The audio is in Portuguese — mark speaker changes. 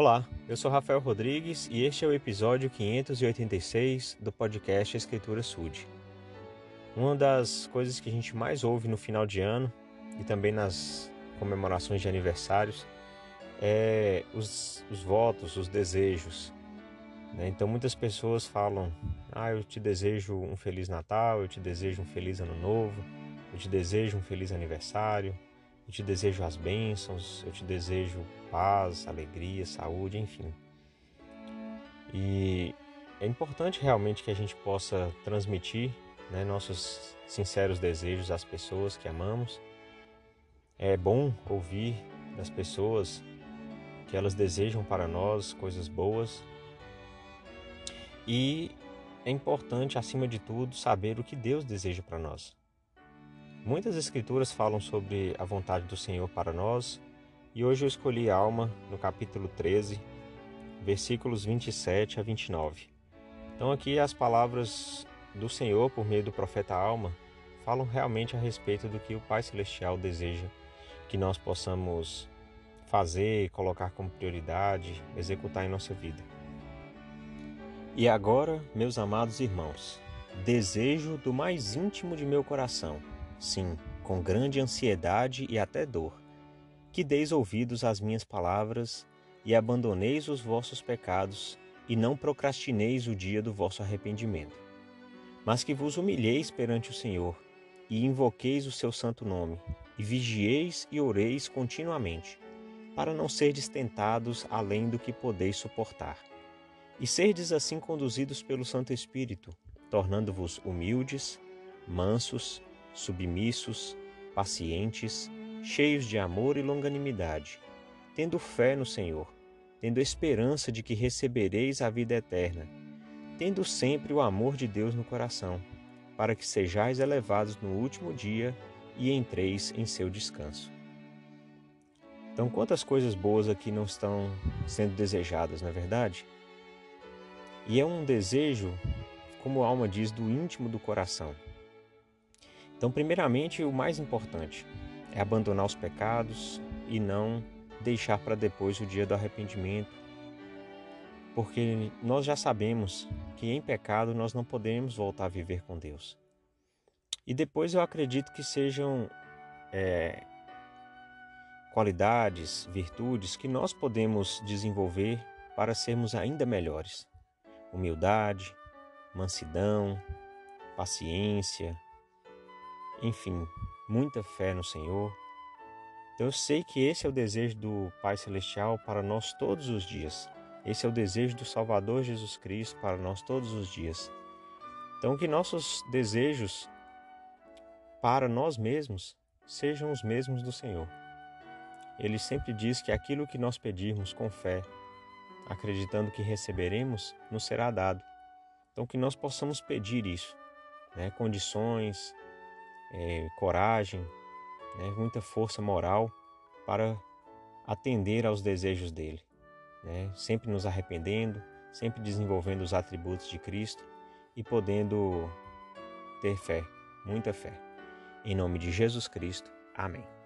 Speaker 1: Olá, eu sou Rafael Rodrigues e este é o episódio 586 do podcast Escritura Sud. Uma das coisas que a gente mais ouve no final de ano e também nas comemorações de aniversários é os, os votos, os desejos. Né? Então muitas pessoas falam: Ah, eu te desejo um Feliz Natal, eu te desejo um Feliz Ano Novo, eu te desejo um Feliz Aniversário, eu te desejo as bênçãos, eu te desejo paz, alegria, saúde, enfim. E é importante realmente que a gente possa transmitir né, nossos sinceros desejos às pessoas que amamos. É bom ouvir das pessoas que elas desejam para nós coisas boas. E é importante, acima de tudo, saber o que Deus deseja para nós. Muitas escrituras falam sobre a vontade do Senhor para nós, e hoje eu escolhi Alma no capítulo 13, versículos 27 a 29. Então aqui as palavras do Senhor por meio do profeta Alma falam realmente a respeito do que o Pai celestial deseja que nós possamos fazer, colocar como prioridade, executar em nossa vida. E agora, meus amados irmãos, desejo do mais íntimo de meu coração, sim, com grande ansiedade e até dor, que deis ouvidos às minhas palavras e abandoneis os vossos pecados e não procrastineis o dia do vosso arrependimento, mas que vos humilheis perante o Senhor e invoqueis o seu santo nome, e vigieis e oreis continuamente, para não serdes tentados além do que podeis suportar. E serdes assim conduzidos pelo Santo Espírito, tornando-vos humildes, mansos, submissos, pacientes, cheios de amor e longanimidade, tendo fé no Senhor, tendo esperança de que recebereis a vida eterna, tendo sempre o amor de Deus no coração, para que sejais elevados no último dia e entreis em seu descanso. Então, quantas coisas boas aqui não estão sendo desejadas, não é verdade? E é um desejo, como a alma diz, do íntimo do coração. Então, primeiramente, o mais importante é abandonar os pecados e não deixar para depois o dia do arrependimento, porque nós já sabemos que em pecado nós não podemos voltar a viver com Deus. E depois eu acredito que sejam é, qualidades, virtudes que nós podemos desenvolver para sermos ainda melhores: humildade, mansidão, paciência, enfim, muita fé no Senhor. Eu sei que esse é o desejo do Pai Celestial para nós todos os dias. Esse é o desejo do Salvador Jesus Cristo para nós todos os dias. Então que nossos desejos para nós mesmos sejam os mesmos do Senhor. Ele sempre diz que aquilo que nós pedirmos com fé, acreditando que receberemos, nos será dado. Então que nós possamos pedir isso, né? condições, é, coragem, né, muita força moral para atender aos desejos dele, né, sempre nos arrependendo, sempre desenvolvendo os atributos de Cristo e podendo ter fé, muita fé. Em nome de Jesus Cristo, amém.